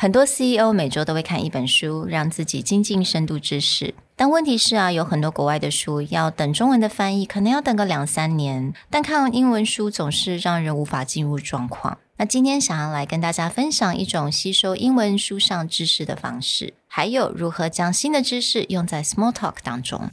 很多 CEO 每周都会看一本书，让自己精进深度知识。但问题是啊，有很多国外的书要等中文的翻译，可能要等个两三年。但看英文书总是让人无法进入状况。那今天想要来跟大家分享一种吸收英文书上知识的方式，还有如何将新的知识用在 small talk 当中。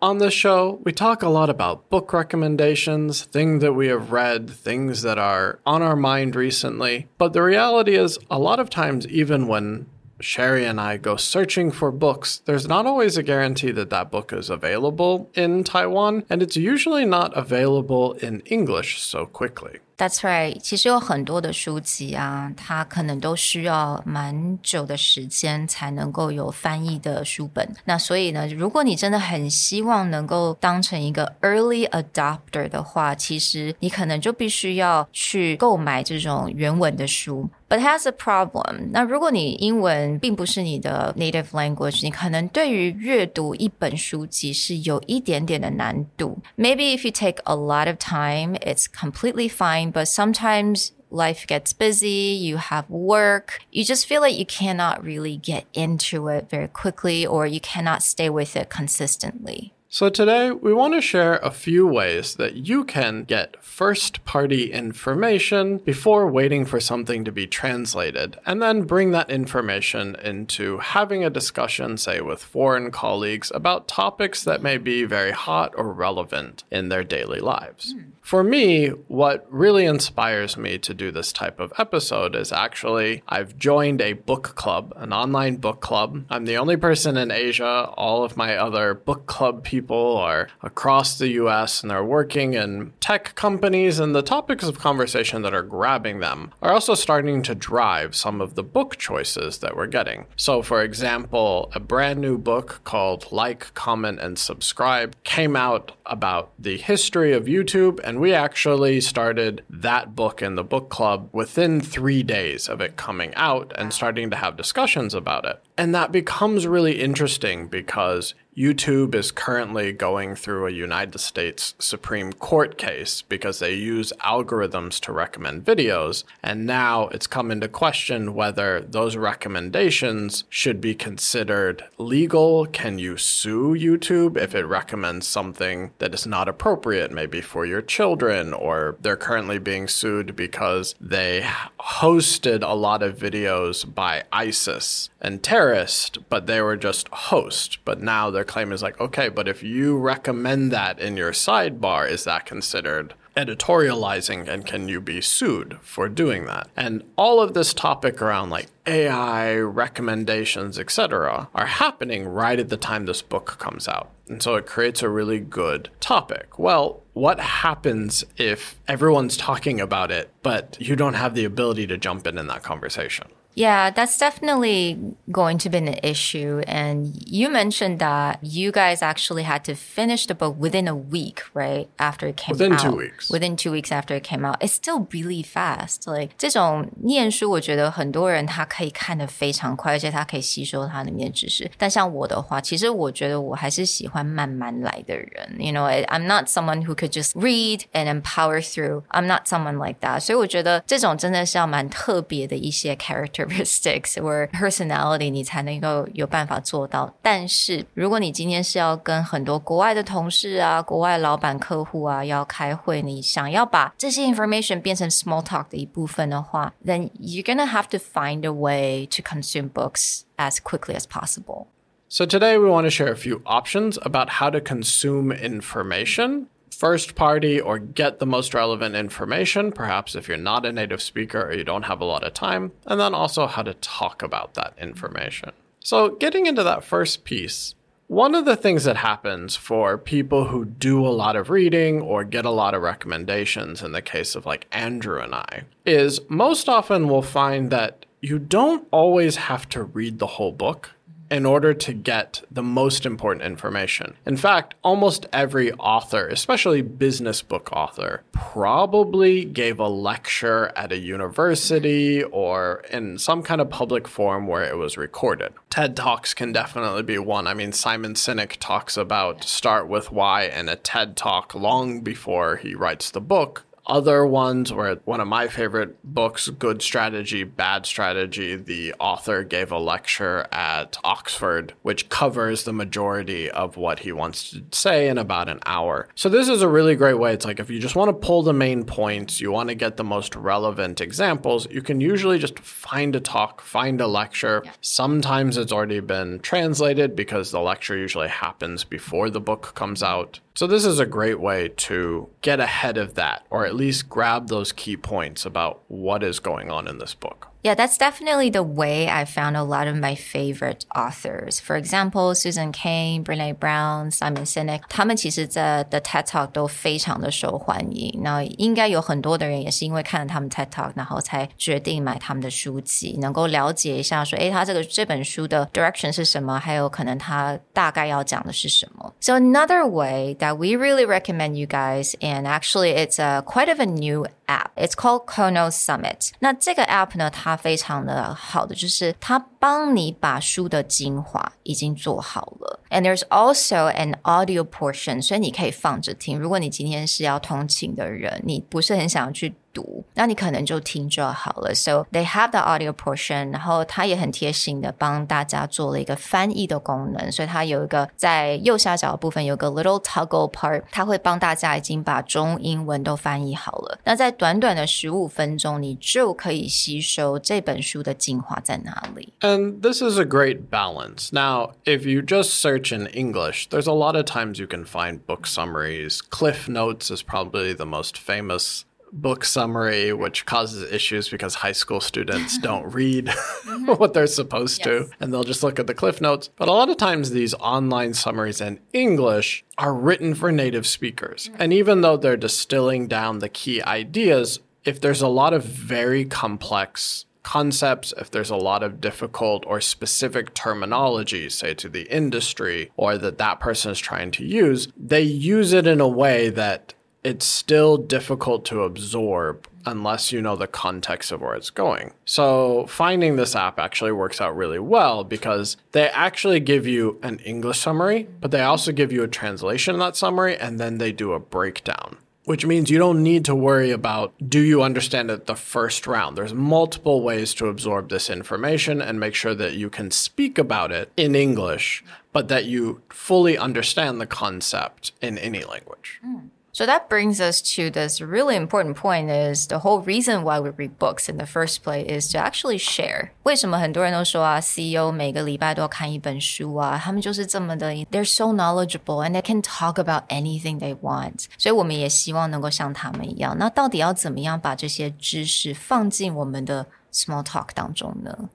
On this show, we talk a lot about book recommendations, things that we have read, things that are on our mind recently. But the reality is, a lot of times, even when Sherry and I go searching for books, there's not always a guarantee that that book is available in Taiwan, and it's usually not available in English so quickly. That's right，其实有很多的书籍啊，它可能都需要蛮久的时间才能够有翻译的书本。那所以呢，如果你真的很希望能够当成一个 early adopter 的话，其实你可能就必须要去购买这种原文的书。But has a problem。那如果你英文并不是你的 native language，你可能对于阅读一本书籍是有一点点的难度。Maybe if you take a lot of time, it's completely fine but sometimes life gets busy, you have work, you just feel like you cannot really get into it very quickly or you cannot stay with it consistently. So, today we want to share a few ways that you can get first party information before waiting for something to be translated, and then bring that information into having a discussion, say, with foreign colleagues about topics that may be very hot or relevant in their daily lives. Mm. For me, what really inspires me to do this type of episode is actually I've joined a book club, an online book club. I'm the only person in Asia. All of my other book club people are across the US and they're working in tech companies, and the topics of conversation that are grabbing them are also starting to drive some of the book choices that we're getting. So, for example, a brand new book called Like, Comment, and Subscribe came out about the history of YouTube and we actually started that book in the book club within three days of it coming out and starting to have discussions about it. And that becomes really interesting because YouTube is currently going through a United States Supreme Court case because they use algorithms to recommend videos. And now it's come into question whether those recommendations should be considered legal. Can you sue YouTube if it recommends something that is not appropriate, maybe for your children, or they're currently being sued because they hosted a lot of videos by ISIS and terrorist, but they were just host. But now they're claim is like, okay, but if you recommend that in your sidebar, is that considered editorializing and can you be sued for doing that? And all of this topic around like AI recommendations, etc., are happening right at the time this book comes out. And so it creates a really good topic. Well, what happens if everyone's talking about it, but you don't have the ability to jump in in that conversation? Yeah, that's definitely going to be an issue. And you mentioned that you guys actually had to finish the book within a week, right? After it came within out. Within two weeks. Within two weeks after it came out. It's still really fast. Like 这种念书，我觉得很多人他可以看得非常快，而且他可以吸收它里面的知识。但像我的话，其实我觉得我还是喜欢慢慢来的人。You know, I'm not someone who could just read and then power through. I'm not someone like that. 所以我觉得这种真的是要蛮特别的一些 character characteristics or personality，你才能够有办法做到。但是如果你今天是要跟很多国外的同事啊、国外老板、客户啊要开会，你想要把这些 information 变成 small talk 的一部分的话，then you're gonna have to find a way to consume books as quickly as possible. So, today we want to share a few options about how to consume information. First party or get the most relevant information, perhaps if you're not a native speaker or you don't have a lot of time, and then also how to talk about that information. So, getting into that first piece, one of the things that happens for people who do a lot of reading or get a lot of recommendations, in the case of like Andrew and I, is most often we'll find that you don't always have to read the whole book in order to get the most important information. In fact, almost every author, especially business book author, probably gave a lecture at a university or in some kind of public forum where it was recorded. TED Talks can definitely be one. I mean, Simon Sinek talks about start with why in a TED Talk long before he writes the book other ones were one of my favorite books, Good Strategy, Bad Strategy. The author gave a lecture at Oxford, which covers the majority of what he wants to say in about an hour. So, this is a really great way. It's like if you just want to pull the main points, you want to get the most relevant examples, you can usually just find a talk, find a lecture. Yeah. Sometimes it's already been translated because the lecture usually happens before the book comes out. So, this is a great way to get ahead of that, or at least grab those key points about what is going on in this book. Yeah, that's definitely the way I found a lot of my favorite authors. For example, Susan Cain, Brene Brown, Simon Sinek，他们其实在 The TED Talk 都非常的受欢迎。那应该有很多的人也是因为看了他们 TED Talk，然后才决定买他们的书籍，能够了解一下说，诶，他这个这本书的 direction 是什么，还有可能他大概要讲的是什么。So another way that we really recommend you guys, and actually it's a quite of a new app，it's called Kono Summit。那这个 app 呢，它非常的好的，就是它帮你把书的精华已经做好了。And there's also an audio portion，所以你可以放着听。如果你今天是要通勤的人，你不是很想要去。读，那你可能就听就好了。So they have the audio portion，然后它也很贴心的帮大家做了一个翻译的功能，所以它有一个在右下角的部分有个 little toggle part，它会帮大家已经把中英文都翻译好了。那在短短的十五分钟，你就可以吸收这本书的精华在哪里。And this is a great balance. Now, if you just search in English, there's a lot of times you can find book summaries. Cliff Notes is probably the most famous book summary, which causes issues because high school students don't read mm-hmm. what they're supposed yes. to and they'll just look at the cliff notes. But a lot of times, these online summaries in English are written for native speakers. Mm-hmm. And even though they're distilling down the key ideas, if there's a lot of very complex concepts, if there's a lot of difficult or specific terminology, say to the industry or that that person is trying to use, they use it in a way that it's still difficult to absorb unless you know the context of where it's going. So finding this app actually works out really well because they actually give you an English summary, but they also give you a translation of that summary and then they do a breakdown. Which means you don't need to worry about do you understand it the first round? There's multiple ways to absorb this information and make sure that you can speak about it in English, but that you fully understand the concept in any language. Mm. So that brings us to this really important point is the whole reason why we read books in the first place is to actually share. 为什么很多人都说啊，CEO 每个礼拜都要看一本书啊，他们就是这么的，they're so knowledgeable and they can talk about anything they want。所以我们也希望能够像他们一样。那到底要怎么样把这些知识放进我们的 small talk 当中呢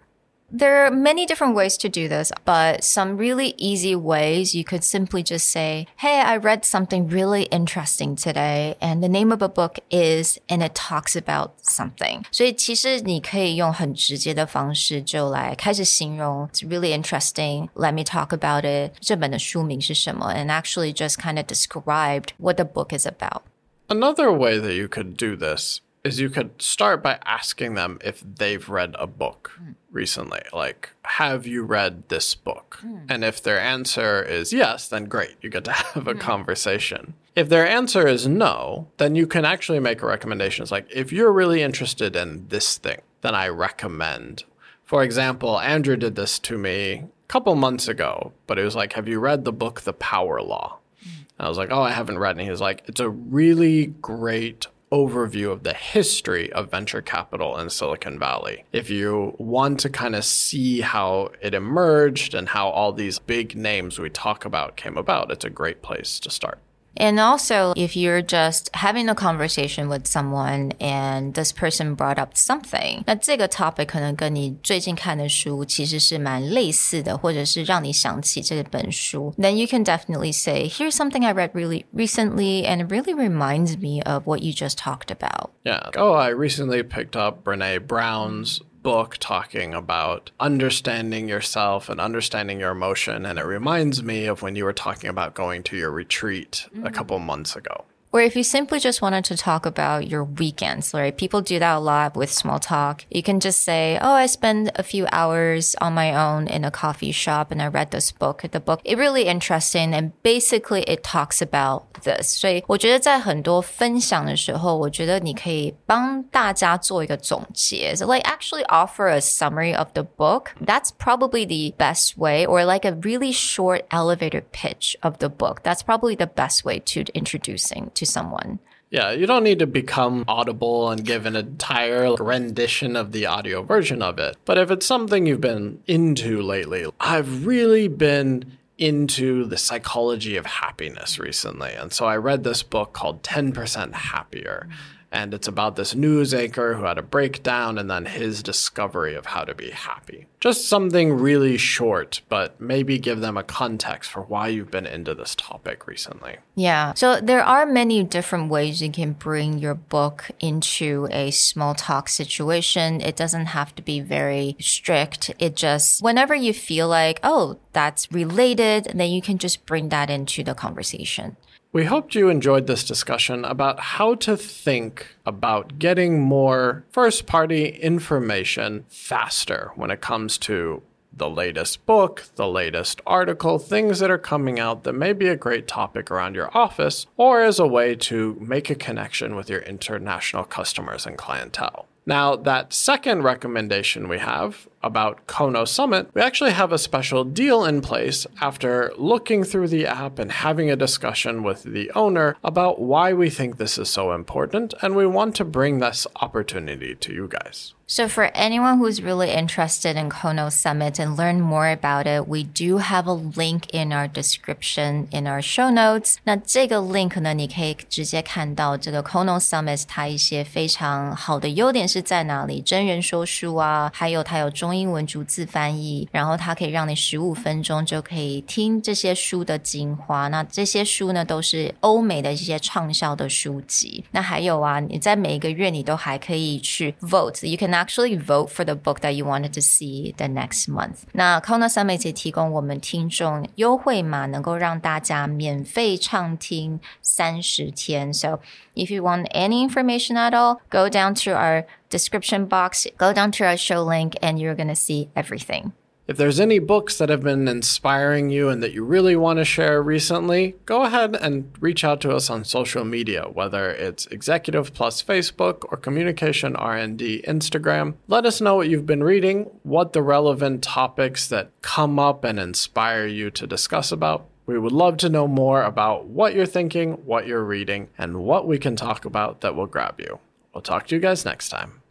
？there are many different ways to do this, but some really easy ways you could simply just say, Hey, I read something really interesting today, and the name of a book is, and it talks about something. 所以其实你可以用很直接的方式就来开始形容 It's really interesting. Let me talk about it. 这本的书名是什么 and actually just kind of described what the book is about. Another way that you could do this is you could start by asking them if they've read a book mm. recently. Like, have you read this book? Mm. And if their answer is yes, then great, you get to have a mm. conversation. If their answer is no, then you can actually make a recommendation. It's like, if you're really interested in this thing, then I recommend. For example, Andrew did this to me a couple months ago, but it was like, have you read the book The Power Law? Hmm. And I was like, oh, I haven't read it. And he was like, it's a really great overview of the history of venture capital in Silicon Valley. If you want to kind of see how it emerged and how all these big names we talk about came about, it's a great place to start. And also, if you're just having a conversation with someone and this person brought up something，那这个 topic 可能跟你最近看的书其实是蛮类似的，或者是让你想起这本书，then you can definitely say, "Here's something I read really recently, and it really reminds me of what you just talked about." Yeah. Oh, I recently picked up Brene Brown's book talking about understanding yourself and understanding your emotion. And it reminds me of when you were talking about going to your retreat mm-hmm. a couple months ago Or if you simply just wanted to talk about your weekends, right? People do that a lot with small talk. You can just say, Oh, I spend a few hours on my own in a coffee shop and I read this book. The book, it really interesting. And basically it talks about this. 所以我觉得在很多分享的时候，我觉得你可以帮大家做一个总结。So like actually offer a summary of the book. That's probably the best way or like a really short elevator pitch of the book. That's probably the best way to introducing to to someone. Yeah, you don't need to become audible and give an entire rendition of the audio version of it. But if it's something you've been into lately, I've really been into the psychology of happiness recently. And so I read this book called 10% Happier. And it's about this news anchor who had a breakdown and then his discovery of how to be happy. Just something really short, but maybe give them a context for why you've been into this topic recently. Yeah. So there are many different ways you can bring your book into a small talk situation. It doesn't have to be very strict. It just, whenever you feel like, oh, that's related, then you can just bring that into the conversation. We hoped you enjoyed this discussion about how to think about getting more first party information faster when it comes to the latest book, the latest article, things that are coming out that may be a great topic around your office, or as a way to make a connection with your international customers and clientele. Now, that second recommendation we have about Kono Summit, we actually have a special deal in place after looking through the app and having a discussion with the owner about why we think this is so important, and we want to bring this opportunity to you guys. So, for anyone who's really interested in Kono Summit and learn more about it, we do have a link in our description in our show notes. 那这个 link 呢，你可以直接看到这个 Kono Summit 它一些非常好的优点是在哪里，真人说书啊，还有它有中 英文逐字翻译，然后它可以让你十五分钟就可以听这些书的精华。那这些书呢，都是欧美的一些畅销的书籍。那还有啊，你在每一个月你都还可以去 vote，you can actually vote for the book that you wanted to see the next month。那 Kona Summit 提供我们听众优惠码，能够让大家免费畅听三十天。So if you want any information at all, go down to our description box, go down to our show link, and you're gonna see everything. If there's any books that have been inspiring you and that you really want to share recently, go ahead and reach out to us on social media, whether it's Executive Plus Facebook or Communication R&D Instagram. Let us know what you've been reading, what the relevant topics that come up and inspire you to discuss about. We would love to know more about what you're thinking, what you're reading, and what we can talk about that will grab you. We'll talk to you guys next time.